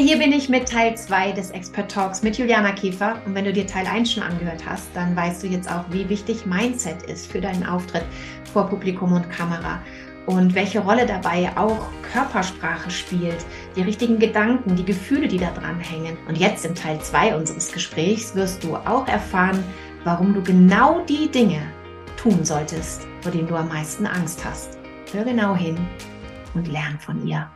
Hier bin ich mit Teil 2 des Expert Talks mit Juliana Käfer. Und wenn du dir Teil 1 schon angehört hast, dann weißt du jetzt auch, wie wichtig Mindset ist für deinen Auftritt vor Publikum und Kamera. Und welche Rolle dabei auch Körpersprache spielt, die richtigen Gedanken, die Gefühle, die da dran hängen. Und jetzt im Teil 2 unseres Gesprächs wirst du auch erfahren, warum du genau die Dinge tun solltest, vor denen du am meisten Angst hast. Hör genau hin und lern von ihr.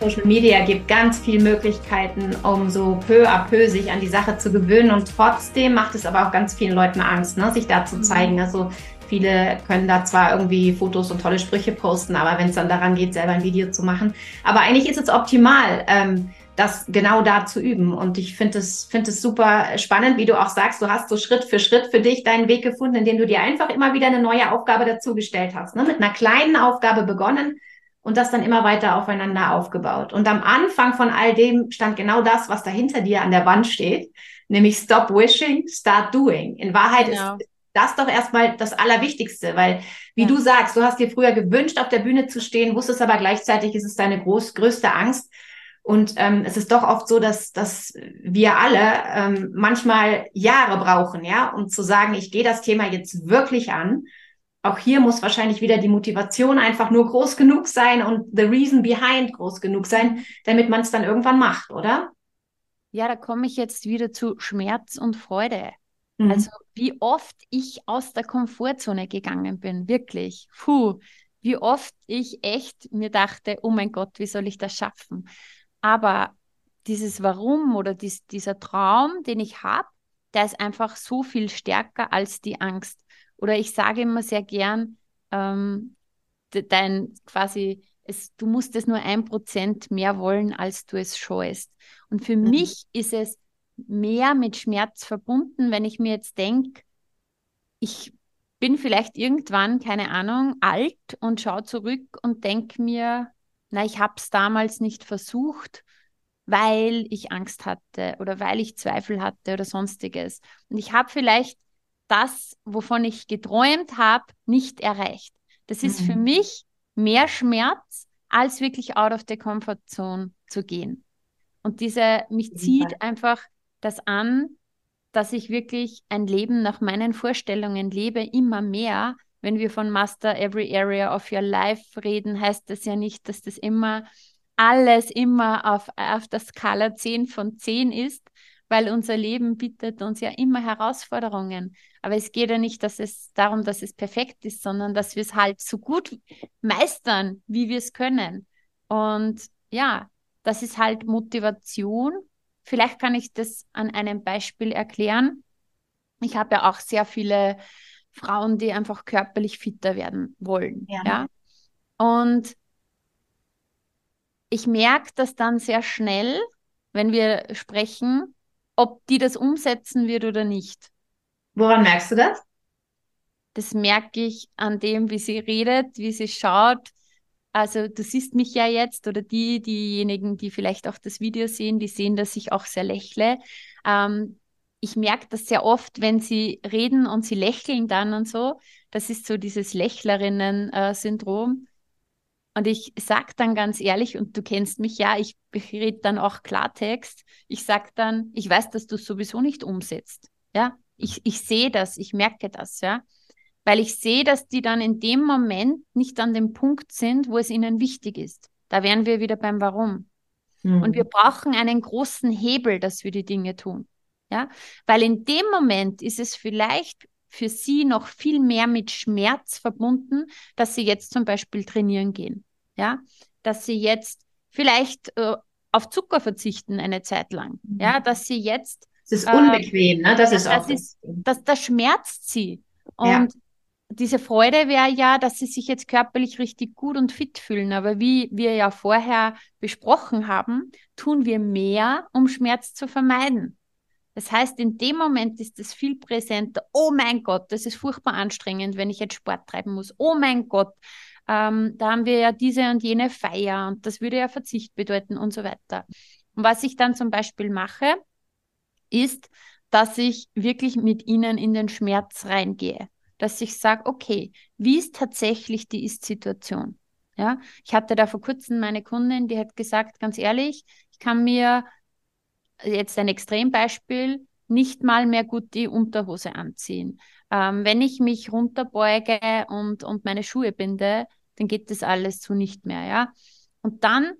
Social Media gibt ganz viele Möglichkeiten, um so peu à peu sich an die Sache zu gewöhnen. Und trotzdem macht es aber auch ganz vielen Leuten Angst, ne, sich da zu mhm. zeigen. Also viele können da zwar irgendwie Fotos und tolle Sprüche posten, aber wenn es dann daran geht, selber ein Video zu machen. Aber eigentlich ist es optimal, ähm, das genau da zu üben. Und ich finde es, finde es super spannend, wie du auch sagst, du hast so Schritt für Schritt für dich deinen Weg gefunden, indem du dir einfach immer wieder eine neue Aufgabe dazugestellt hast. Ne? Mit einer kleinen Aufgabe begonnen und das dann immer weiter aufeinander aufgebaut. Und am Anfang von all dem stand genau das, was da hinter dir an der Wand steht, nämlich Stop Wishing, Start Doing. In Wahrheit genau. ist das doch erstmal das Allerwichtigste, weil, wie ja. du sagst, du hast dir früher gewünscht, auf der Bühne zu stehen, wusstest aber gleichzeitig, ist es deine groß, größte Angst. Und ähm, es ist doch oft so, dass, dass wir alle ähm, manchmal Jahre brauchen, ja, um zu sagen, ich gehe das Thema jetzt wirklich an auch hier muss wahrscheinlich wieder die Motivation einfach nur groß genug sein und the reason behind groß genug sein, damit man es dann irgendwann macht, oder? Ja, da komme ich jetzt wieder zu Schmerz und Freude. Mhm. Also wie oft ich aus der Komfortzone gegangen bin, wirklich. Puh, wie oft ich echt mir dachte, oh mein Gott, wie soll ich das schaffen? Aber dieses Warum oder dies, dieser Traum, den ich habe, der ist einfach so viel stärker als die Angst. Oder ich sage immer sehr gern, ähm, dein quasi, es, du musst es nur ein Prozent mehr wollen, als du es scheust. Und für mhm. mich ist es mehr mit Schmerz verbunden, wenn ich mir jetzt denke, ich bin vielleicht irgendwann, keine Ahnung, alt und schaue zurück und denke mir, na, ich habe es damals nicht versucht, weil ich Angst hatte oder weil ich Zweifel hatte oder sonstiges. Und ich habe vielleicht das, wovon ich geträumt habe, nicht erreicht. Das ist mhm. für mich mehr Schmerz, als wirklich out of the comfort zone zu gehen. Und diese, mich zieht einfach das an, dass ich wirklich ein Leben nach meinen Vorstellungen lebe, immer mehr. Wenn wir von Master Every Area of Your Life reden, heißt das ja nicht, dass das immer alles immer auf, auf der Skala 10 von 10 ist, weil unser Leben bietet uns ja immer Herausforderungen. Aber es geht ja nicht dass es darum, dass es perfekt ist, sondern dass wir es halt so gut meistern, wie wir es können. Und ja, das ist halt Motivation. Vielleicht kann ich das an einem Beispiel erklären. Ich habe ja auch sehr viele Frauen, die einfach körperlich fitter werden wollen. Ja. ja? Und ich merke das dann sehr schnell, wenn wir sprechen, ob die das umsetzen wird oder nicht. Woran merkst du das? Das merke ich an dem, wie sie redet, wie sie schaut. Also du siehst mich ja jetzt oder die, diejenigen, die vielleicht auch das Video sehen, die sehen, dass ich auch sehr lächle. Ähm, ich merke das sehr oft, wenn sie reden und sie lächeln dann und so. Das ist so dieses Lächlerinnen-Syndrom. Und ich sage dann ganz ehrlich, und du kennst mich ja, ich rede dann auch Klartext. Ich sage dann, ich weiß, dass du es sowieso nicht umsetzt. Ja, ich, ich sehe das, ich merke das, ja. Weil ich sehe, dass die dann in dem Moment nicht an dem Punkt sind, wo es ihnen wichtig ist. Da wären wir wieder beim Warum. Mhm. Und wir brauchen einen großen Hebel, dass wir die Dinge tun. Ja, weil in dem Moment ist es vielleicht für sie noch viel mehr mit Schmerz verbunden, dass sie jetzt zum Beispiel trainieren gehen. Ja, dass sie jetzt vielleicht äh, auf Zucker verzichten eine Zeit lang. Mhm. Ja, dass sie jetzt. Das ist unbequem, äh, ne? Das ist das auch. Ist, das, das schmerzt sie. Und ja. diese Freude wäre ja, dass sie sich jetzt körperlich richtig gut und fit fühlen. Aber wie wir ja vorher besprochen haben, tun wir mehr, um Schmerz zu vermeiden. Das heißt, in dem Moment ist es viel präsenter. Oh mein Gott, das ist furchtbar anstrengend, wenn ich jetzt Sport treiben muss. Oh mein Gott, ähm, da haben wir ja diese und jene Feier und das würde ja Verzicht bedeuten und so weiter. Und was ich dann zum Beispiel mache, ist, dass ich wirklich mit ihnen in den Schmerz reingehe. Dass ich sage, okay, wie ist tatsächlich die Ist-Situation? Ja, ich hatte da vor kurzem meine Kundin, die hat gesagt, ganz ehrlich, ich kann mir jetzt ein Extrembeispiel nicht mal mehr gut die Unterhose anziehen. Ähm, wenn ich mich runterbeuge und, und meine Schuhe binde, dann geht das alles so nicht mehr, ja. Und dann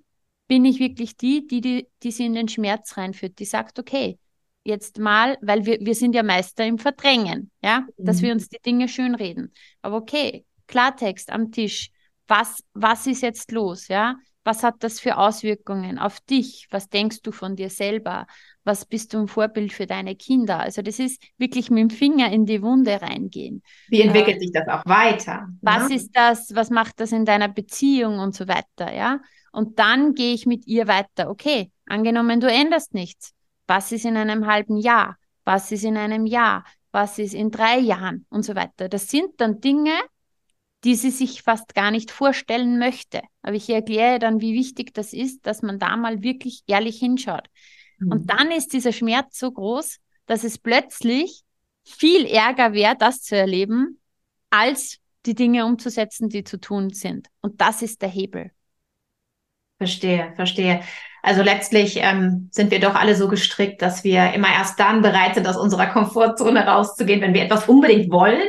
bin ich wirklich die, die, die, die sie in den Schmerz reinführt, die sagt, okay, jetzt mal, weil wir, wir sind ja Meister im Verdrängen, ja, mhm. dass wir uns die Dinge schön reden. Aber okay, Klartext am Tisch. Was, was ist jetzt los, ja? Was hat das für Auswirkungen auf dich? Was denkst du von dir selber? Was bist du ein Vorbild für deine Kinder? Also das ist wirklich mit dem Finger in die Wunde reingehen. Wie entwickelt äh, sich das auch weiter? Was ja? ist das? Was macht das in deiner Beziehung und so weiter, ja? Und dann gehe ich mit ihr weiter. Okay, angenommen, du änderst nichts. Was ist in einem halben Jahr? Was ist in einem Jahr? Was ist in drei Jahren? Und so weiter. Das sind dann Dinge, die sie sich fast gar nicht vorstellen möchte. Aber ich erkläre dann, wie wichtig das ist, dass man da mal wirklich ehrlich hinschaut. Mhm. Und dann ist dieser Schmerz so groß, dass es plötzlich viel Ärger wäre, das zu erleben, als die Dinge umzusetzen, die zu tun sind. Und das ist der Hebel. Verstehe, verstehe. Also letztlich ähm, sind wir doch alle so gestrickt, dass wir immer erst dann bereit sind, aus unserer Komfortzone rauszugehen, wenn wir etwas unbedingt wollen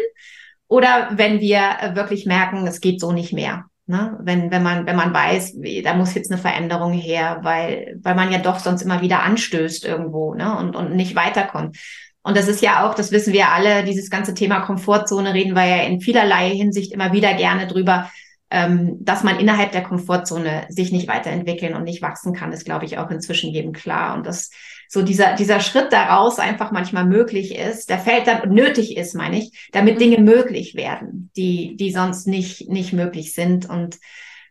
oder wenn wir äh, wirklich merken, es geht so nicht mehr. Ne? Wenn, wenn, man, wenn man weiß, da muss jetzt eine Veränderung her, weil, weil man ja doch sonst immer wieder anstößt irgendwo ne? und, und nicht weiterkommt. Und das ist ja auch, das wissen wir alle, dieses ganze Thema Komfortzone reden wir ja in vielerlei Hinsicht immer wieder gerne drüber, ähm, dass man innerhalb der Komfortzone sich nicht weiterentwickeln und nicht wachsen kann, ist, glaube ich, auch inzwischen jedem klar. Und das so dieser, dieser Schritt daraus einfach manchmal möglich ist, der fällt dann nötig ist, meine ich, damit mhm. Dinge möglich werden, die, die sonst nicht, nicht möglich sind. Und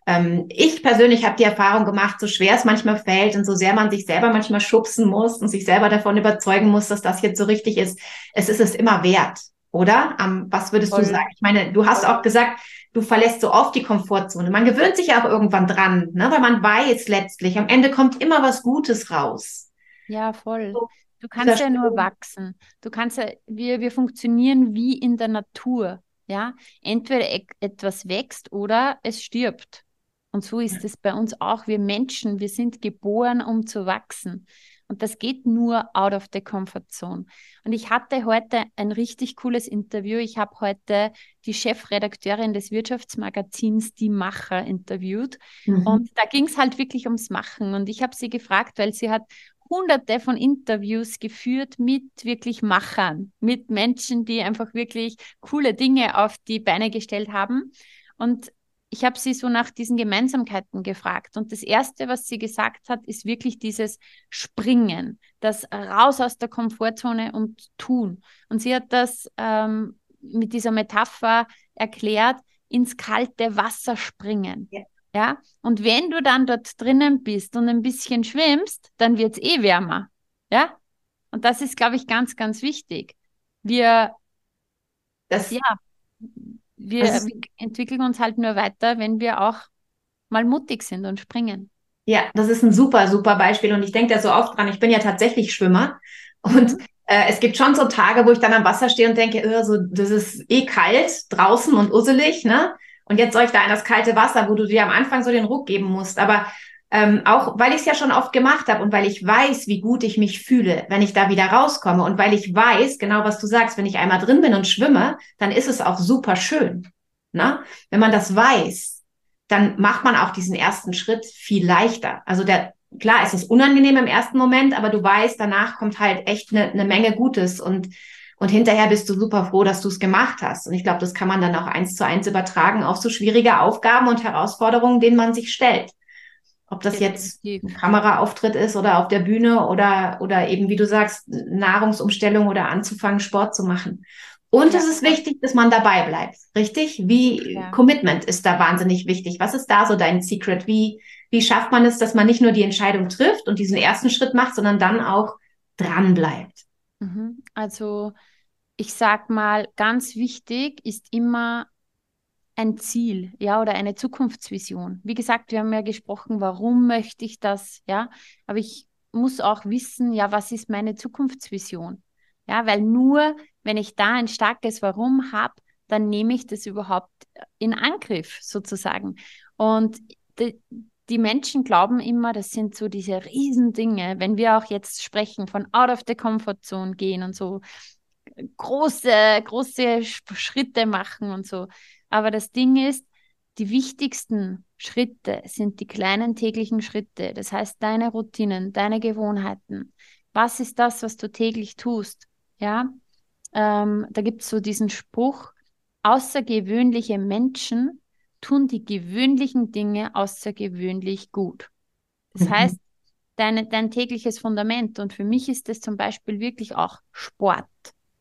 ähm, ich persönlich habe die Erfahrung gemacht, so schwer es manchmal fällt und so sehr man sich selber manchmal schubsen muss und sich selber davon überzeugen muss, dass das jetzt so richtig ist, es ist es immer wert. Oder? Um, was würdest Voll. du sagen? Ich meine, du hast Voll. auch gesagt, du verlässt so oft die Komfortzone. Man gewöhnt sich ja auch irgendwann dran, ne? weil man weiß letztlich, am Ende kommt immer was Gutes raus. Ja, voll. Du kannst ja nur wachsen. Du kannst ja, wir, wir funktionieren wie in der Natur. Ja, entweder e etwas wächst oder es stirbt. Und so ist es bei uns auch. Wir Menschen, wir sind geboren, um zu wachsen. Und das geht nur out of the comfort zone. Und ich hatte heute ein richtig cooles Interview. Ich habe heute die Chefredakteurin des Wirtschaftsmagazins Die Macher interviewt. Mhm. Und da ging es halt wirklich ums Machen. Und ich habe sie gefragt, weil sie hat hunderte von Interviews geführt mit wirklich Machern, mit Menschen, die einfach wirklich coole Dinge auf die Beine gestellt haben. Und ich habe sie so nach diesen Gemeinsamkeiten gefragt. Und das Erste, was sie gesagt hat, ist wirklich dieses Springen, das raus aus der Komfortzone und tun. Und sie hat das ähm, mit dieser Metapher erklärt, ins kalte Wasser springen. Ja. Ja, und wenn du dann dort drinnen bist und ein bisschen schwimmst, dann wird es eh wärmer. Ja, und das ist, glaube ich, ganz, ganz wichtig. Wir, das, ja, wir, wir entwickeln uns halt nur weiter, wenn wir auch mal mutig sind und springen. Ja, das ist ein super, super Beispiel. Und ich denke da so oft dran. Ich bin ja tatsächlich Schwimmer. Und mhm. äh, es gibt schon so Tage, wo ich dann am Wasser stehe und denke, oh, so, das ist eh kalt draußen und usselig, ne? Und jetzt soll ich da in das kalte Wasser, wo du dir am Anfang so den Ruck geben musst. Aber ähm, auch weil ich es ja schon oft gemacht habe und weil ich weiß, wie gut ich mich fühle, wenn ich da wieder rauskomme und weil ich weiß, genau was du sagst, wenn ich einmal drin bin und schwimme, dann ist es auch super schön. Na? Ne? Wenn man das weiß, dann macht man auch diesen ersten Schritt viel leichter. Also der, klar, es ist unangenehm im ersten Moment, aber du weißt, danach kommt halt echt eine, eine Menge Gutes und und hinterher bist du super froh, dass du es gemacht hast. Und ich glaube, das kann man dann auch eins zu eins übertragen auf so schwierige Aufgaben und Herausforderungen, denen man sich stellt. Ob das jetzt ein Kameraauftritt ist oder auf der Bühne oder, oder eben, wie du sagst, Nahrungsumstellung oder anzufangen, Sport zu machen. Und ja. es ist wichtig, dass man dabei bleibt. Richtig? Wie ja. Commitment ist da wahnsinnig wichtig. Was ist da so dein Secret? Wie, wie schafft man es, dass man nicht nur die Entscheidung trifft und diesen ersten Schritt macht, sondern dann auch dran bleibt? Mhm. Also ich sag mal, ganz wichtig ist immer ein Ziel, ja, oder eine Zukunftsvision. Wie gesagt, wir haben ja gesprochen, warum möchte ich das, ja, aber ich muss auch wissen, ja, was ist meine Zukunftsvision? Ja, weil nur wenn ich da ein starkes Warum habe, dann nehme ich das überhaupt in Angriff sozusagen. Und die, die Menschen glauben immer, das sind so diese Riesendinge, wenn wir auch jetzt sprechen von out of the comfort zone gehen und so große, große Schritte machen und so. Aber das Ding ist, die wichtigsten Schritte sind die kleinen täglichen Schritte. Das heißt, deine Routinen, deine Gewohnheiten. Was ist das, was du täglich tust? Ja, ähm, da gibt es so diesen Spruch, außergewöhnliche Menschen tun die gewöhnlichen Dinge außergewöhnlich gut. Das mhm. heißt, deine, dein tägliches Fundament. Und für mich ist das zum Beispiel wirklich auch Sport.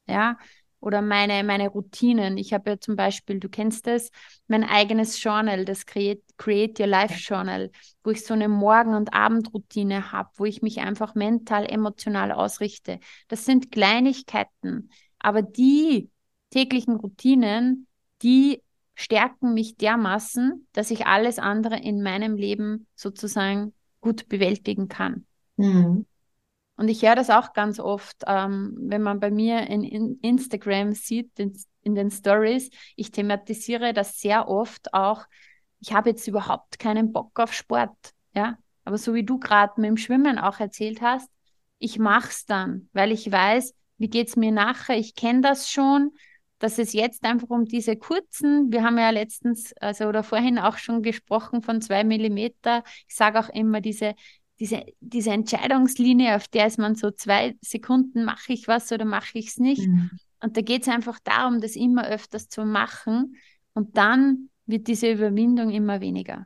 Ja, oder meine, meine Routinen. Ich habe ja zum Beispiel, du kennst es, mein eigenes Journal, das Create, Create Your Life Journal, wo ich so eine Morgen- und Abendroutine habe, wo ich mich einfach mental, emotional ausrichte. Das sind Kleinigkeiten, aber die täglichen Routinen, die stärken mich dermaßen, dass ich alles andere in meinem Leben sozusagen gut bewältigen kann. Mhm. Und ich höre das auch ganz oft, ähm, wenn man bei mir in, in Instagram sieht, in, in den Stories, ich thematisiere das sehr oft auch, ich habe jetzt überhaupt keinen Bock auf Sport. Ja, aber so wie du gerade mit dem Schwimmen auch erzählt hast, ich mache es dann, weil ich weiß, wie geht es mir nachher, ich kenne das schon, dass es jetzt einfach um diese kurzen, wir haben ja letztens, also oder vorhin auch schon gesprochen von zwei Millimeter. Ich sage auch immer diese diese, diese Entscheidungslinie, auf der ist man so zwei Sekunden, mache ich was oder mache ich es nicht. Mhm. Und da geht es einfach darum, das immer öfters zu machen. Und dann wird diese Überwindung immer weniger.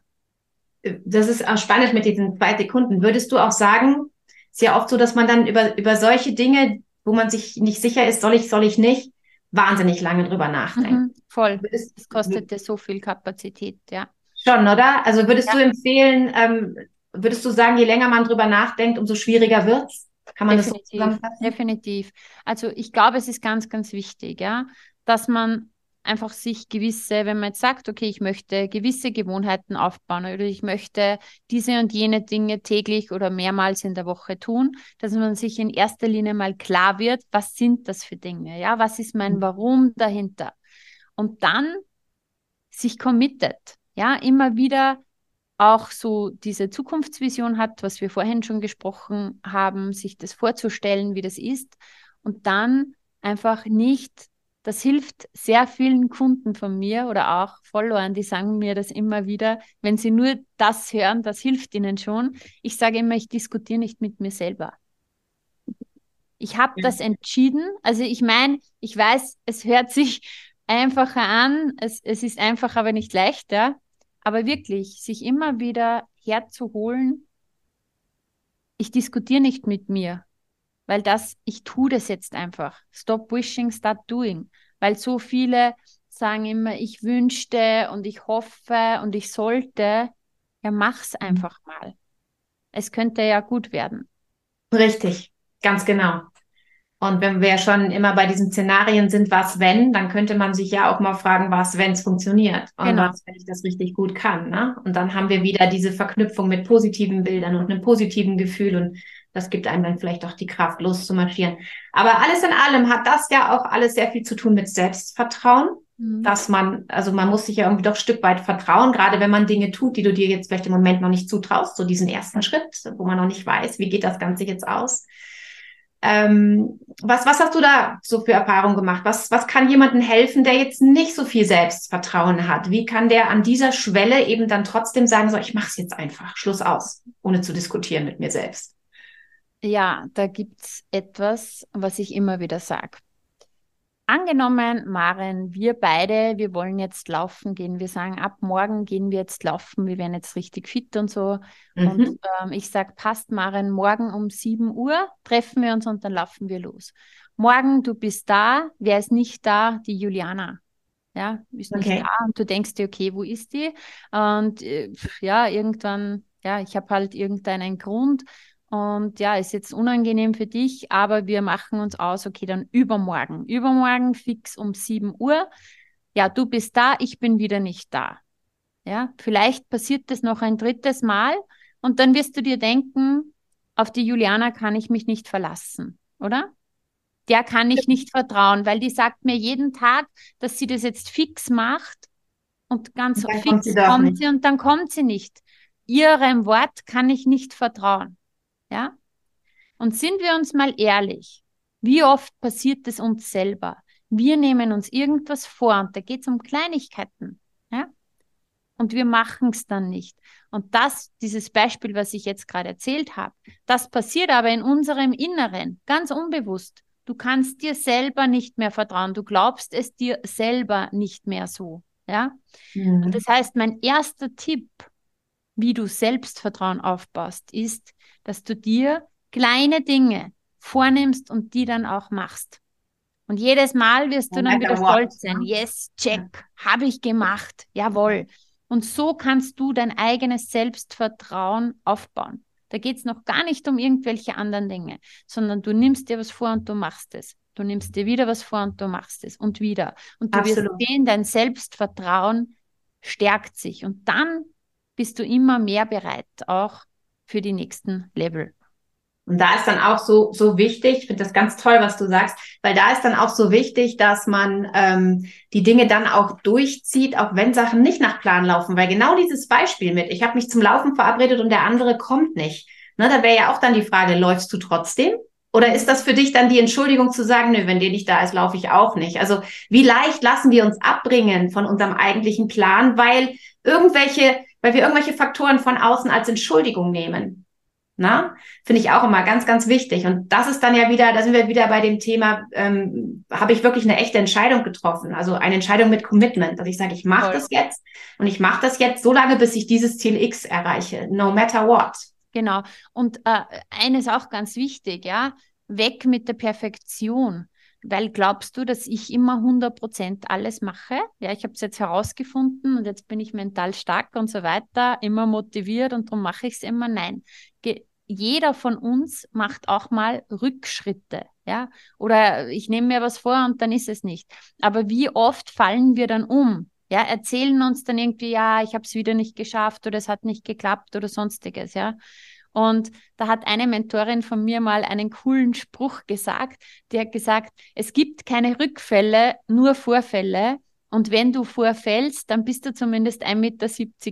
Das ist auch spannend mit diesen zwei Sekunden. Würdest du auch sagen, ist ja oft so, dass man dann über, über solche Dinge, wo man sich nicht sicher ist, soll ich, soll ich nicht, wahnsinnig lange drüber nachdenken. Mhm, voll. Das kostet dir so viel Kapazität, ja. Schon, oder? Also würdest ja. du empfehlen, ähm, würdest du sagen, je länger man drüber nachdenkt, umso schwieriger wird's? Kann man Definitiv. das so zusammenfassen? Definitiv. Also ich glaube, es ist ganz, ganz wichtig, ja, dass man einfach sich gewisse, wenn man jetzt sagt, okay, ich möchte gewisse Gewohnheiten aufbauen oder ich möchte diese und jene Dinge täglich oder mehrmals in der Woche tun, dass man sich in erster Linie mal klar wird, was sind das für Dinge, ja, was ist mein mhm. Warum dahinter? Und dann sich committet, ja, immer wieder auch so diese Zukunftsvision hat, was wir vorhin schon gesprochen haben, sich das vorzustellen, wie das ist und dann einfach nicht, das hilft sehr vielen Kunden von mir oder auch Followern, die sagen mir das immer wieder, wenn sie nur das hören, das hilft ihnen schon. Ich sage immer, ich diskutiere nicht mit mir selber. Ich habe ja. das entschieden. Also ich meine, ich weiß, es hört sich einfacher an, es, es ist einfach, aber nicht leichter. Aber wirklich, sich immer wieder herzuholen, ich diskutiere nicht mit mir, weil das, ich tue das jetzt einfach. Stop wishing, start doing. Weil so viele sagen immer, ich wünschte und ich hoffe und ich sollte. Ja, mach's mhm. einfach mal. Es könnte ja gut werden. Richtig, ganz genau. Und wenn wir schon immer bei diesen Szenarien sind, was wenn, dann könnte man sich ja auch mal fragen, was wenn es funktioniert und genau. was, wenn ich das richtig gut kann. Ne? Und dann haben wir wieder diese Verknüpfung mit positiven Bildern und einem positiven Gefühl und das gibt einem dann vielleicht auch die Kraft, loszumarschieren. Aber alles in allem hat das ja auch alles sehr viel zu tun mit Selbstvertrauen, mhm. dass man, also man muss sich ja irgendwie doch ein Stück weit vertrauen, gerade wenn man Dinge tut, die du dir jetzt vielleicht im Moment noch nicht zutraust, so diesen ersten Schritt, wo man noch nicht weiß, wie geht das Ganze jetzt aus. Ähm, was, was hast du da so für Erfahrungen gemacht? Was, was kann jemandem helfen, der jetzt nicht so viel Selbstvertrauen hat? Wie kann der an dieser Schwelle eben dann trotzdem sagen, so, ich mache es jetzt einfach, Schluss aus, ohne zu diskutieren mit mir selbst? Ja, da gibt's etwas, was ich immer wieder sage. Angenommen, Maren, wir beide, wir wollen jetzt laufen gehen. Wir sagen, ab morgen gehen wir jetzt laufen. Wir werden jetzt richtig fit und so. Mhm. Und ähm, ich sage, passt, Maren, morgen um 7 Uhr treffen wir uns und dann laufen wir los. Morgen, du bist da. Wer ist nicht da? Die Juliana. Ja, ist nicht okay. da. Und du denkst dir, okay, wo ist die? Und äh, ja, irgendwann, ja, ich habe halt irgendeinen Grund. Und ja, ist jetzt unangenehm für dich, aber wir machen uns aus, okay, dann übermorgen. Übermorgen fix um 7 Uhr. Ja, du bist da, ich bin wieder nicht da. Ja, vielleicht passiert das noch ein drittes Mal und dann wirst du dir denken, auf die Juliana kann ich mich nicht verlassen, oder? Der kann ich nicht vertrauen, weil die sagt mir jeden Tag, dass sie das jetzt fix macht und ganz und fix kommt sie, kommt sie und dann kommt sie nicht. Ihrem Wort kann ich nicht vertrauen. Ja? Und sind wir uns mal ehrlich, wie oft passiert es uns selber? Wir nehmen uns irgendwas vor und da geht es um Kleinigkeiten. Ja? Und wir machen es dann nicht. Und das, dieses Beispiel, was ich jetzt gerade erzählt habe, das passiert aber in unserem Inneren, ganz unbewusst. Du kannst dir selber nicht mehr vertrauen. Du glaubst es dir selber nicht mehr so. Ja? Mhm. Das heißt, mein erster Tipp, wie du Selbstvertrauen aufbaust, ist, dass du dir kleine Dinge vornimmst und die dann auch machst. Und jedes Mal wirst du dann wieder stolz sein. Yes, check, habe ich gemacht. Jawohl. Und so kannst du dein eigenes Selbstvertrauen aufbauen. Da geht es noch gar nicht um irgendwelche anderen Dinge, sondern du nimmst dir was vor und du machst es. Du nimmst dir wieder was vor und du machst es und wieder. Und du Absolut. wirst sehen, dein Selbstvertrauen stärkt sich. Und dann bist du immer mehr bereit, auch für die nächsten Level. Und da ist dann auch so, so wichtig, ich finde das ganz toll, was du sagst, weil da ist dann auch so wichtig, dass man ähm, die Dinge dann auch durchzieht, auch wenn Sachen nicht nach Plan laufen. Weil genau dieses Beispiel mit, ich habe mich zum Laufen verabredet und der andere kommt nicht. Ne, da wäre ja auch dann die Frage, läufst du trotzdem? Oder ist das für dich dann die Entschuldigung zu sagen, nö, wenn der nicht da ist, laufe ich auch nicht? Also wie leicht lassen wir uns abbringen von unserem eigentlichen Plan, weil irgendwelche, weil wir irgendwelche Faktoren von außen als Entschuldigung nehmen? Na, finde ich auch immer ganz, ganz wichtig. Und das ist dann ja wieder, da sind wir wieder bei dem Thema, ähm, habe ich wirklich eine echte Entscheidung getroffen? Also eine Entscheidung mit Commitment, dass ich sage, ich mache das jetzt und ich mache das jetzt so lange, bis ich dieses Ziel X erreiche, no matter what. Genau. Und äh, eines auch ganz wichtig, ja, weg mit der Perfektion. Weil glaubst du, dass ich immer 100% alles mache? Ja, ich habe es jetzt herausgefunden und jetzt bin ich mental stark und so weiter, immer motiviert und darum mache ich es immer. Nein, Ge jeder von uns macht auch mal Rückschritte, ja? Oder ich nehme mir was vor und dann ist es nicht. Aber wie oft fallen wir dann um? Ja, erzählen uns dann irgendwie, ja, ich habe es wieder nicht geschafft oder es hat nicht geklappt oder sonstiges, ja. Und da hat eine Mentorin von mir mal einen coolen Spruch gesagt. Die hat gesagt, es gibt keine Rückfälle, nur Vorfälle. Und wenn du vorfällst, dann bist du zumindest 1,70 Meter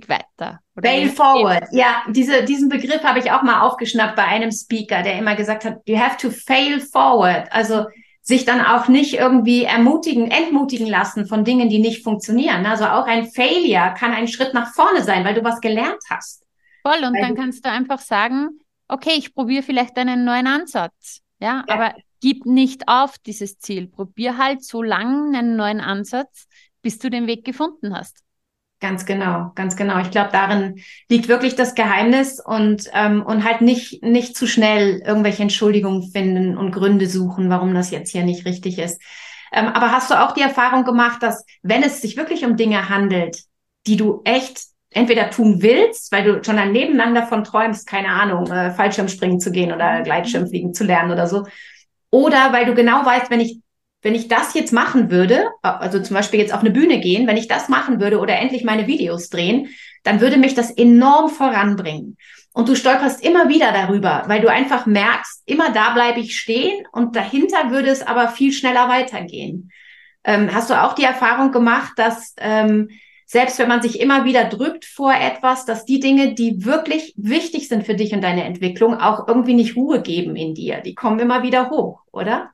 weiter. Fail forward. Ja, diese, diesen Begriff habe ich auch mal aufgeschnappt bei einem Speaker, der immer gesagt hat, you have to fail forward. Also sich dann auch nicht irgendwie ermutigen, entmutigen lassen von Dingen, die nicht funktionieren. Also auch ein Failure kann ein Schritt nach vorne sein, weil du was gelernt hast. Voll, und weil dann kannst du einfach sagen, okay, ich probiere vielleicht einen neuen Ansatz. Ja, ja, aber gib nicht auf dieses Ziel. Probier halt so lange einen neuen Ansatz, bis du den Weg gefunden hast. Ganz genau, ganz genau. Ich glaube, darin liegt wirklich das Geheimnis und, ähm, und halt nicht, nicht zu schnell irgendwelche Entschuldigungen finden und Gründe suchen, warum das jetzt hier nicht richtig ist. Ähm, aber hast du auch die Erfahrung gemacht, dass wenn es sich wirklich um Dinge handelt, die du echt entweder tun willst, weil du schon ein Leben lang davon träumst, keine Ahnung, äh, Fallschirmspringen zu gehen oder Gleitschirmfliegen zu lernen oder so, oder weil du genau weißt, wenn ich wenn ich das jetzt machen würde, also zum Beispiel jetzt auf eine Bühne gehen, wenn ich das machen würde oder endlich meine Videos drehen, dann würde mich das enorm voranbringen. Und du stolperst immer wieder darüber, weil du einfach merkst, immer da bleibe ich stehen und dahinter würde es aber viel schneller weitergehen. Ähm, hast du auch die Erfahrung gemacht, dass ähm, selbst wenn man sich immer wieder drückt vor etwas, dass die Dinge, die wirklich wichtig sind für dich und deine Entwicklung, auch irgendwie nicht Ruhe geben in dir? Die kommen immer wieder hoch, oder?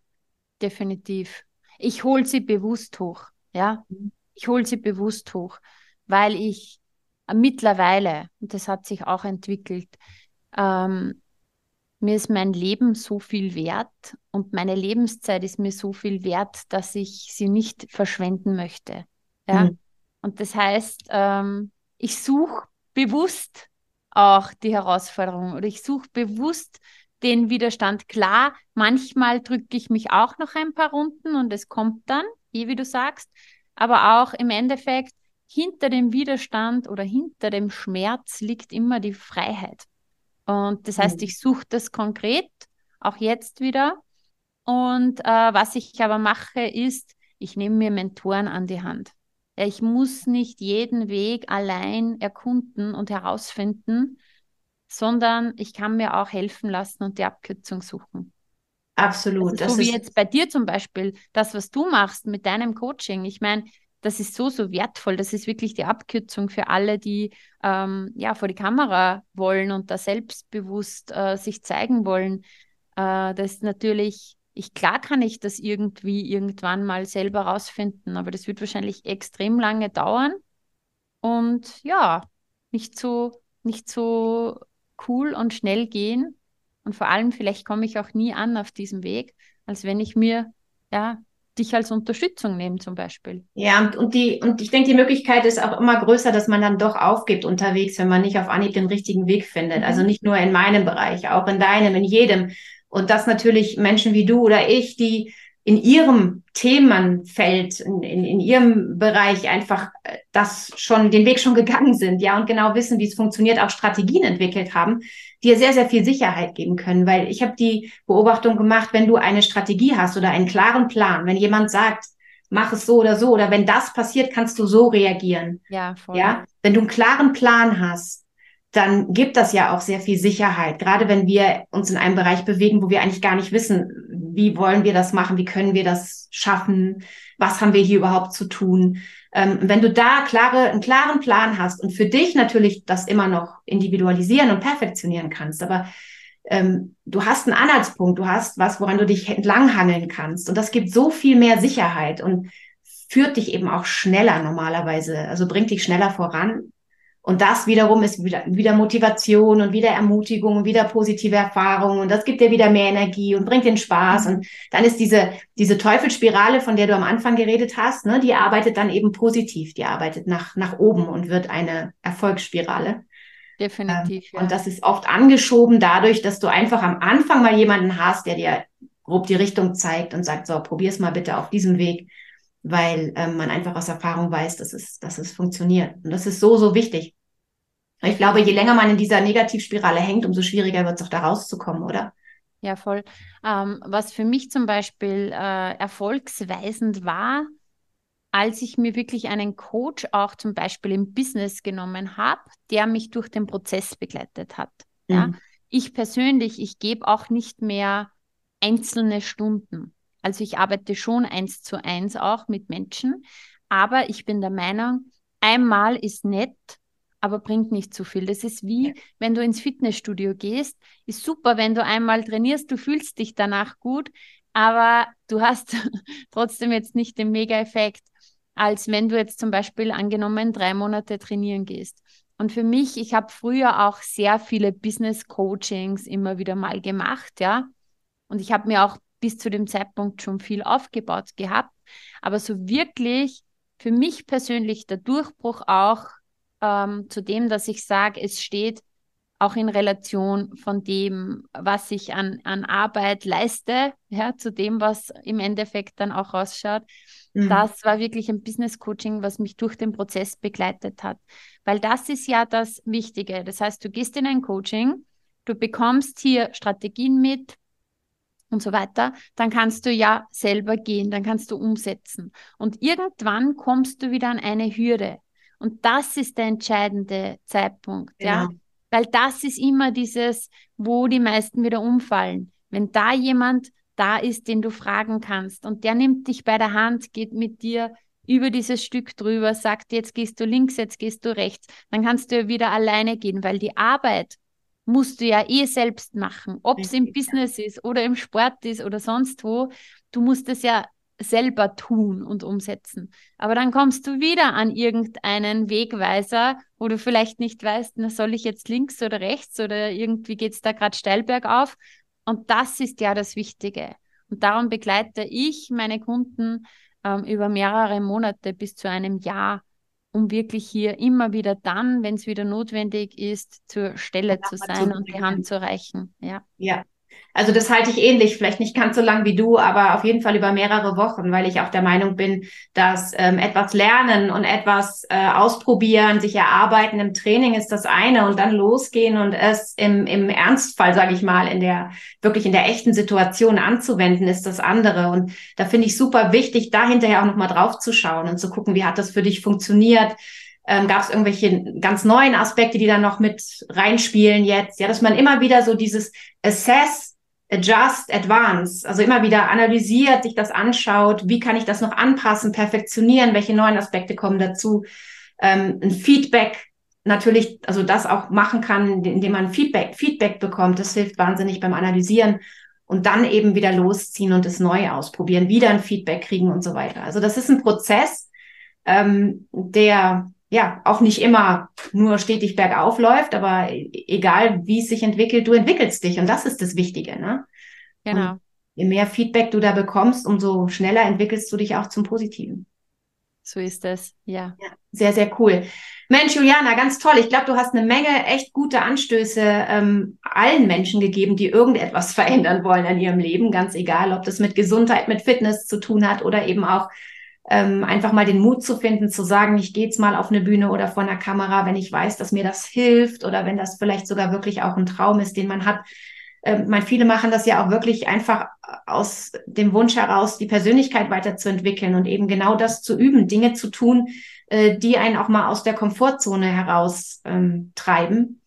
definitiv. Ich hole sie bewusst hoch, ja. Mhm. Ich hole sie bewusst hoch, weil ich mittlerweile, und das hat sich auch entwickelt, ähm, mir ist mein Leben so viel wert und meine Lebenszeit ist mir so viel wert, dass ich sie nicht verschwenden möchte. Ja? Mhm. Und das heißt, ähm, ich suche bewusst auch die Herausforderung oder ich suche bewusst den Widerstand. Klar, manchmal drücke ich mich auch noch ein paar Runden und es kommt dann, wie du sagst, aber auch im Endeffekt hinter dem Widerstand oder hinter dem Schmerz liegt immer die Freiheit. Und das heißt, mhm. ich suche das konkret, auch jetzt wieder. Und äh, was ich aber mache, ist, ich nehme mir Mentoren an die Hand. Ich muss nicht jeden Weg allein erkunden und herausfinden, sondern ich kann mir auch helfen lassen und die Abkürzung suchen. Absolut. Also so wie jetzt bei dir zum Beispiel, das, was du machst mit deinem Coaching. Ich meine, das ist so, so wertvoll. Das ist wirklich die Abkürzung für alle, die ähm, ja vor die Kamera wollen und da selbstbewusst äh, sich zeigen wollen. Äh, das ist natürlich, ich klar kann ich das irgendwie irgendwann mal selber rausfinden, aber das wird wahrscheinlich extrem lange dauern und ja, nicht so, nicht so cool und schnell gehen. Und vor allem, vielleicht komme ich auch nie an auf diesem Weg, als wenn ich mir ja dich als Unterstützung nehme zum Beispiel. Ja, und, die, und ich denke, die Möglichkeit ist auch immer größer, dass man dann doch aufgibt unterwegs, wenn man nicht auf Anhieb den richtigen Weg findet. Mhm. Also nicht nur in meinem Bereich, auch in deinem, in jedem. Und dass natürlich Menschen wie du oder ich, die in ihrem Themenfeld, in, in, in ihrem Bereich einfach äh, das schon, den Weg schon gegangen sind, ja, und genau wissen, wie es funktioniert, auch Strategien entwickelt haben, dir sehr, sehr viel Sicherheit geben können. Weil ich habe die Beobachtung gemacht, wenn du eine Strategie hast oder einen klaren Plan, wenn jemand sagt, mach es so oder so, oder wenn das passiert, kannst du so reagieren. Ja, voll. Ja, wenn du einen klaren Plan hast, dann gibt das ja auch sehr viel Sicherheit. Gerade wenn wir uns in einem Bereich bewegen, wo wir eigentlich gar nicht wissen, wie wollen wir das machen, wie können wir das schaffen, was haben wir hier überhaupt zu tun. Ähm, wenn du da klare, einen klaren Plan hast und für dich natürlich das immer noch individualisieren und perfektionieren kannst, aber ähm, du hast einen Anhaltspunkt, du hast was, woran du dich entlanghangeln kannst und das gibt so viel mehr Sicherheit und führt dich eben auch schneller normalerweise, also bringt dich schneller voran und das wiederum ist wieder, wieder Motivation und wieder Ermutigung und wieder positive Erfahrungen. Und das gibt dir wieder mehr Energie und bringt den Spaß. Mhm. Und dann ist diese, diese Teufelsspirale, von der du am Anfang geredet hast, ne, die arbeitet dann eben positiv. Die arbeitet nach, nach oben und wird eine Erfolgsspirale. Definitiv. Ähm, ja. Und das ist oft angeschoben dadurch, dass du einfach am Anfang mal jemanden hast, der dir grob die Richtung zeigt und sagt, so, probier's mal bitte auf diesem Weg weil ähm, man einfach aus Erfahrung weiß, dass es, dass es funktioniert. Und das ist so, so wichtig. Ich glaube, je länger man in dieser Negativspirale hängt, umso schwieriger wird es auch da rauszukommen, oder? Ja, voll. Ähm, was für mich zum Beispiel äh, erfolgsweisend war, als ich mir wirklich einen Coach auch zum Beispiel im Business genommen habe, der mich durch den Prozess begleitet hat. Mhm. Ja? Ich persönlich, ich gebe auch nicht mehr einzelne Stunden. Also ich arbeite schon eins zu eins auch mit Menschen, aber ich bin der Meinung, einmal ist nett, aber bringt nicht zu viel. Das ist wie, ja. wenn du ins Fitnessstudio gehst, ist super, wenn du einmal trainierst, du fühlst dich danach gut, aber du hast trotzdem jetzt nicht den Mega-Effekt, als wenn du jetzt zum Beispiel angenommen drei Monate trainieren gehst. Und für mich, ich habe früher auch sehr viele Business-Coachings immer wieder mal gemacht, ja. Und ich habe mir auch bis zu dem Zeitpunkt schon viel aufgebaut gehabt. Aber so wirklich für mich persönlich der Durchbruch auch ähm, zu dem, dass ich sage, es steht auch in Relation von dem, was ich an, an Arbeit leiste, ja, zu dem, was im Endeffekt dann auch rausschaut. Mhm. Das war wirklich ein Business Coaching, was mich durch den Prozess begleitet hat. Weil das ist ja das Wichtige. Das heißt, du gehst in ein Coaching, du bekommst hier Strategien mit, und so weiter, dann kannst du ja selber gehen, dann kannst du umsetzen. Und irgendwann kommst du wieder an eine Hürde. Und das ist der entscheidende Zeitpunkt, genau. ja. Weil das ist immer dieses, wo die meisten wieder umfallen. Wenn da jemand da ist, den du fragen kannst und der nimmt dich bei der Hand, geht mit dir über dieses Stück drüber, sagt, jetzt gehst du links, jetzt gehst du rechts, dann kannst du ja wieder alleine gehen, weil die Arbeit musst du ja eh selbst machen, ob es im Business ist oder im Sport ist oder sonst wo. Du musst es ja selber tun und umsetzen. Aber dann kommst du wieder an irgendeinen Wegweiser, wo du vielleicht nicht weißt, na, soll ich jetzt links oder rechts oder irgendwie geht es da gerade steil bergauf. Und das ist ja das Wichtige. Und darum begleite ich meine Kunden ähm, über mehrere Monate bis zu einem Jahr, um wirklich hier immer wieder dann, wenn es wieder notwendig ist, zur Stelle ja, zu sein und die Hand zu reichen. Ja. Ja, also das halte ich ähnlich, vielleicht nicht ganz so lang wie du, aber auf jeden Fall über mehrere Wochen, weil ich auch der Meinung bin, dass ähm, etwas lernen und etwas äh, ausprobieren, sich erarbeiten im Training ist das eine und dann losgehen und es im, im Ernstfall, sage ich mal, in der wirklich in der echten Situation anzuwenden, ist das andere. Und da finde ich super wichtig, da hinterher auch nochmal drauf zu schauen und zu gucken, wie hat das für dich funktioniert. Ähm, Gab es irgendwelche ganz neuen Aspekte, die dann noch mit reinspielen jetzt? Ja, dass man immer wieder so dieses Assess adjust, advance, also immer wieder analysiert, sich das anschaut, wie kann ich das noch anpassen, perfektionieren, welche neuen Aspekte kommen dazu, ähm, ein Feedback natürlich, also das auch machen kann, indem man Feedback, Feedback bekommt, das hilft wahnsinnig beim Analysieren und dann eben wieder losziehen und es neu ausprobieren, wieder ein Feedback kriegen und so weiter. Also das ist ein Prozess, ähm, der ja auch nicht immer nur stetig bergauf läuft, aber egal wie es sich entwickelt, du entwickelst dich und das ist das Wichtige. Ne? Genau. Und je mehr Feedback du da bekommst, umso schneller entwickelst du dich auch zum Positiven. So ist es, ja. ja. Sehr, sehr cool. Mensch, Juliana, ganz toll. Ich glaube, du hast eine Menge echt gute Anstöße ähm, allen Menschen gegeben, die irgendetwas verändern wollen in ihrem Leben, ganz egal, ob das mit Gesundheit, mit Fitness zu tun hat oder eben auch ähm, einfach mal den Mut zu finden, zu sagen, ich gehe jetzt mal auf eine Bühne oder vor einer Kamera, wenn ich weiß, dass mir das hilft oder wenn das vielleicht sogar wirklich auch ein Traum ist, den man hat. Ähm, meine, viele machen das ja auch wirklich einfach aus dem Wunsch heraus, die Persönlichkeit weiterzuentwickeln und eben genau das zu üben, Dinge zu tun, äh, die einen auch mal aus der Komfortzone heraus ähm, treiben.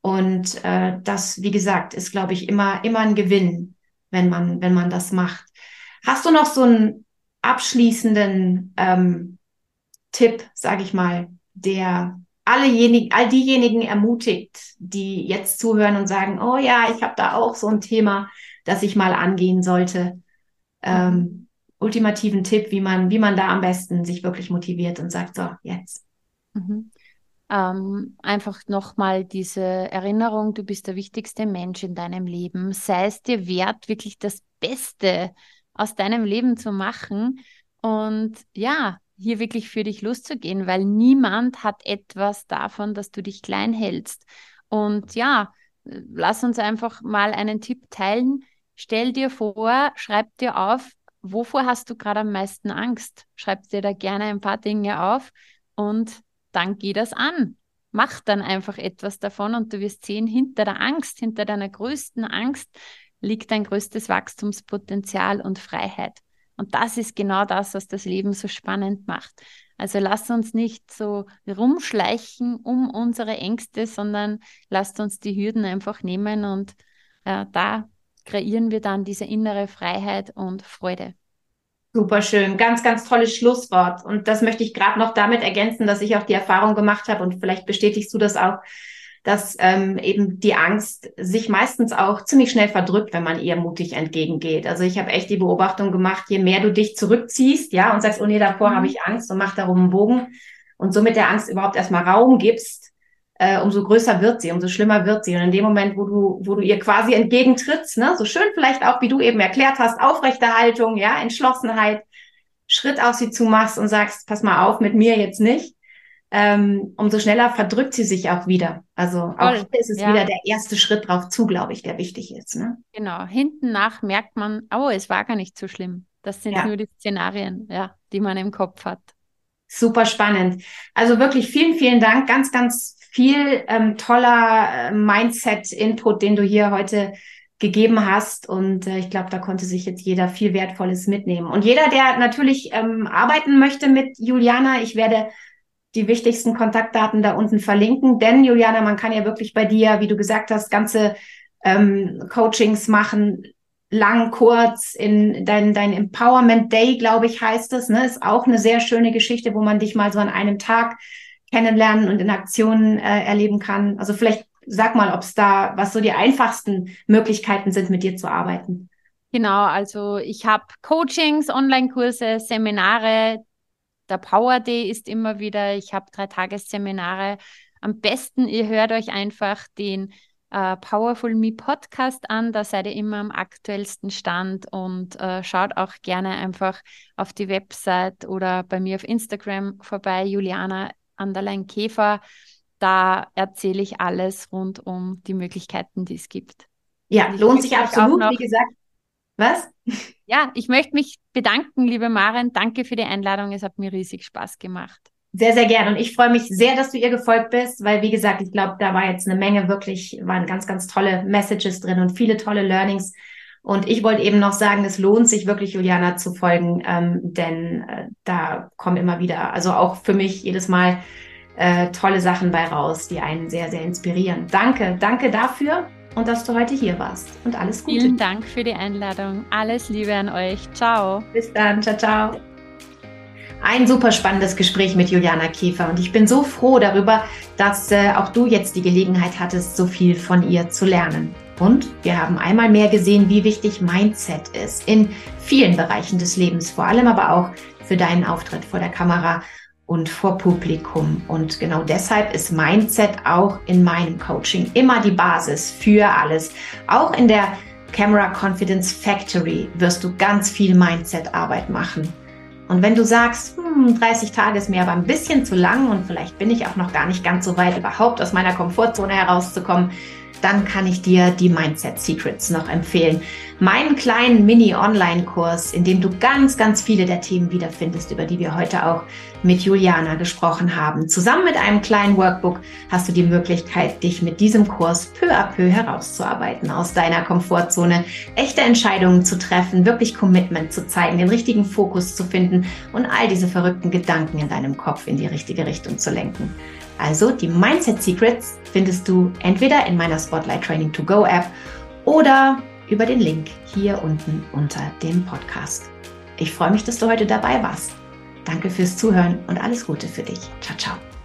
Und äh, das, wie gesagt, ist, glaube ich, immer, immer ein Gewinn, wenn man, wenn man das macht. Hast du noch so einen abschließenden ähm, Tipp, sage ich mal, der allejenigen, all diejenigen ermutigt, die jetzt zuhören und sagen, oh ja, ich habe da auch so ein Thema, das ich mal angehen sollte. Ähm, ultimativen Tipp, wie man, wie man da am besten sich wirklich motiviert und sagt, so, jetzt. Mhm. Ähm, einfach nochmal diese Erinnerung, du bist der wichtigste Mensch in deinem Leben. Sei es dir wert, wirklich das Beste aus deinem Leben zu machen und ja, hier wirklich für dich loszugehen, weil niemand hat etwas davon, dass du dich klein hältst. Und ja, lass uns einfach mal einen Tipp teilen. Stell dir vor, schreib dir auf, wovor hast du gerade am meisten Angst? Schreib dir da gerne ein paar Dinge auf und dann geh das an. Mach dann einfach etwas davon und du wirst sehen, hinter der Angst, hinter deiner größten Angst liegt dein größtes Wachstumspotenzial und Freiheit. Und das ist genau das, was das Leben so spannend macht. Also lasst uns nicht so rumschleichen um unsere Ängste, sondern lasst uns die Hürden einfach nehmen und äh, da kreieren wir dann diese innere Freiheit und Freude. Super schön, ganz, ganz tolles Schlusswort. Und das möchte ich gerade noch damit ergänzen, dass ich auch die Erfahrung gemacht habe und vielleicht bestätigst du das auch, dass ähm, eben die Angst sich meistens auch ziemlich schnell verdrückt, wenn man ihr mutig entgegengeht. Also ich habe echt die Beobachtung gemacht, je mehr du dich zurückziehst, ja, und sagst, oh nee, davor mhm. habe ich Angst und mach darum einen Bogen und somit der Angst überhaupt erstmal Raum gibst, äh, umso größer wird sie, umso schlimmer wird sie. Und in dem Moment, wo du, wo du ihr quasi entgegentrittst, ne, so schön vielleicht auch, wie du eben erklärt hast, aufrechte Haltung, ja, Entschlossenheit, Schritt auf sie zu machst und sagst, pass mal auf, mit mir jetzt nicht, ähm, umso schneller verdrückt sie sich auch wieder. Also auch Voll, hier ist es ja. wieder der erste Schritt drauf zu, glaube ich, der wichtig ist. Ne? Genau, hinten nach merkt man, oh, es war gar nicht so schlimm. Das sind ja. nur die Szenarien, ja, die man im Kopf hat. Super spannend. Also wirklich vielen, vielen Dank. Ganz, ganz viel ähm, toller äh, Mindset-Input, den du hier heute gegeben hast. Und äh, ich glaube, da konnte sich jetzt jeder viel Wertvolles mitnehmen. Und jeder, der natürlich ähm, arbeiten möchte mit Juliana, ich werde die wichtigsten Kontaktdaten da unten verlinken. Denn, Juliana, man kann ja wirklich bei dir, wie du gesagt hast, ganze ähm, Coachings machen, lang, kurz, in dein, dein Empowerment Day, glaube ich, heißt es, ne? Ist auch eine sehr schöne Geschichte, wo man dich mal so an einem Tag kennenlernen und in Aktionen äh, erleben kann. Also vielleicht sag mal, ob es da, was so die einfachsten Möglichkeiten sind, mit dir zu arbeiten. Genau, also ich habe Coachings, Online-Kurse, Seminare, der Power Day ist immer wieder, ich habe drei Tagesseminare. Am besten, ihr hört euch einfach den äh, Powerful Me Podcast an. Da seid ihr immer am aktuellsten Stand und äh, schaut auch gerne einfach auf die Website oder bei mir auf Instagram vorbei, Juliana Anderlein Käfer. Da erzähle ich alles rund um die Möglichkeiten, die es gibt. Ja, lohnt sich absolut, wie gesagt. Was? Ja, ich möchte mich bedanken, liebe Maren. Danke für die Einladung. Es hat mir riesig Spaß gemacht. Sehr, sehr gern. Und ich freue mich sehr, dass du ihr gefolgt bist, weil, wie gesagt, ich glaube, da war jetzt eine Menge wirklich, waren ganz, ganz tolle Messages drin und viele tolle Learnings. Und ich wollte eben noch sagen, es lohnt sich wirklich, Juliana zu folgen, ähm, denn äh, da kommen immer wieder, also auch für mich jedes Mal äh, tolle Sachen bei raus, die einen sehr, sehr inspirieren. Danke, danke dafür. Und dass du heute hier warst. Und alles Gute. Vielen Dank für die Einladung. Alles Liebe an euch. Ciao. Bis dann. Ciao, ciao. Ein super spannendes Gespräch mit Juliana Käfer und ich bin so froh darüber, dass äh, auch du jetzt die Gelegenheit hattest, so viel von ihr zu lernen. Und wir haben einmal mehr gesehen, wie wichtig Mindset ist in vielen Bereichen des Lebens, vor allem aber auch für deinen Auftritt vor der Kamera und vor Publikum. Und genau deshalb ist Mindset auch in meinem Coaching immer die Basis für alles. Auch in der Camera Confidence Factory wirst du ganz viel Mindset-Arbeit machen. Und wenn du sagst, hm, 30 Tage ist mir aber ein bisschen zu lang und vielleicht bin ich auch noch gar nicht ganz so weit, überhaupt aus meiner Komfortzone herauszukommen, dann kann ich dir die Mindset Secrets noch empfehlen. Meinen kleinen Mini-Online-Kurs, in dem du ganz, ganz viele der Themen wiederfindest, über die wir heute auch mit Juliana gesprochen haben. Zusammen mit einem kleinen Workbook hast du die Möglichkeit, dich mit diesem Kurs peu à peu herauszuarbeiten, aus deiner Komfortzone, echte Entscheidungen zu treffen, wirklich Commitment zu zeigen, den richtigen Fokus zu finden und all diese verrückten Gedanken in deinem Kopf in die richtige Richtung zu lenken. Also die Mindset Secrets findest du entweder in meiner Spotlight Training to Go App oder über den Link hier unten unter dem Podcast. Ich freue mich, dass du heute dabei warst. Danke fürs Zuhören und alles Gute für dich. Ciao, ciao.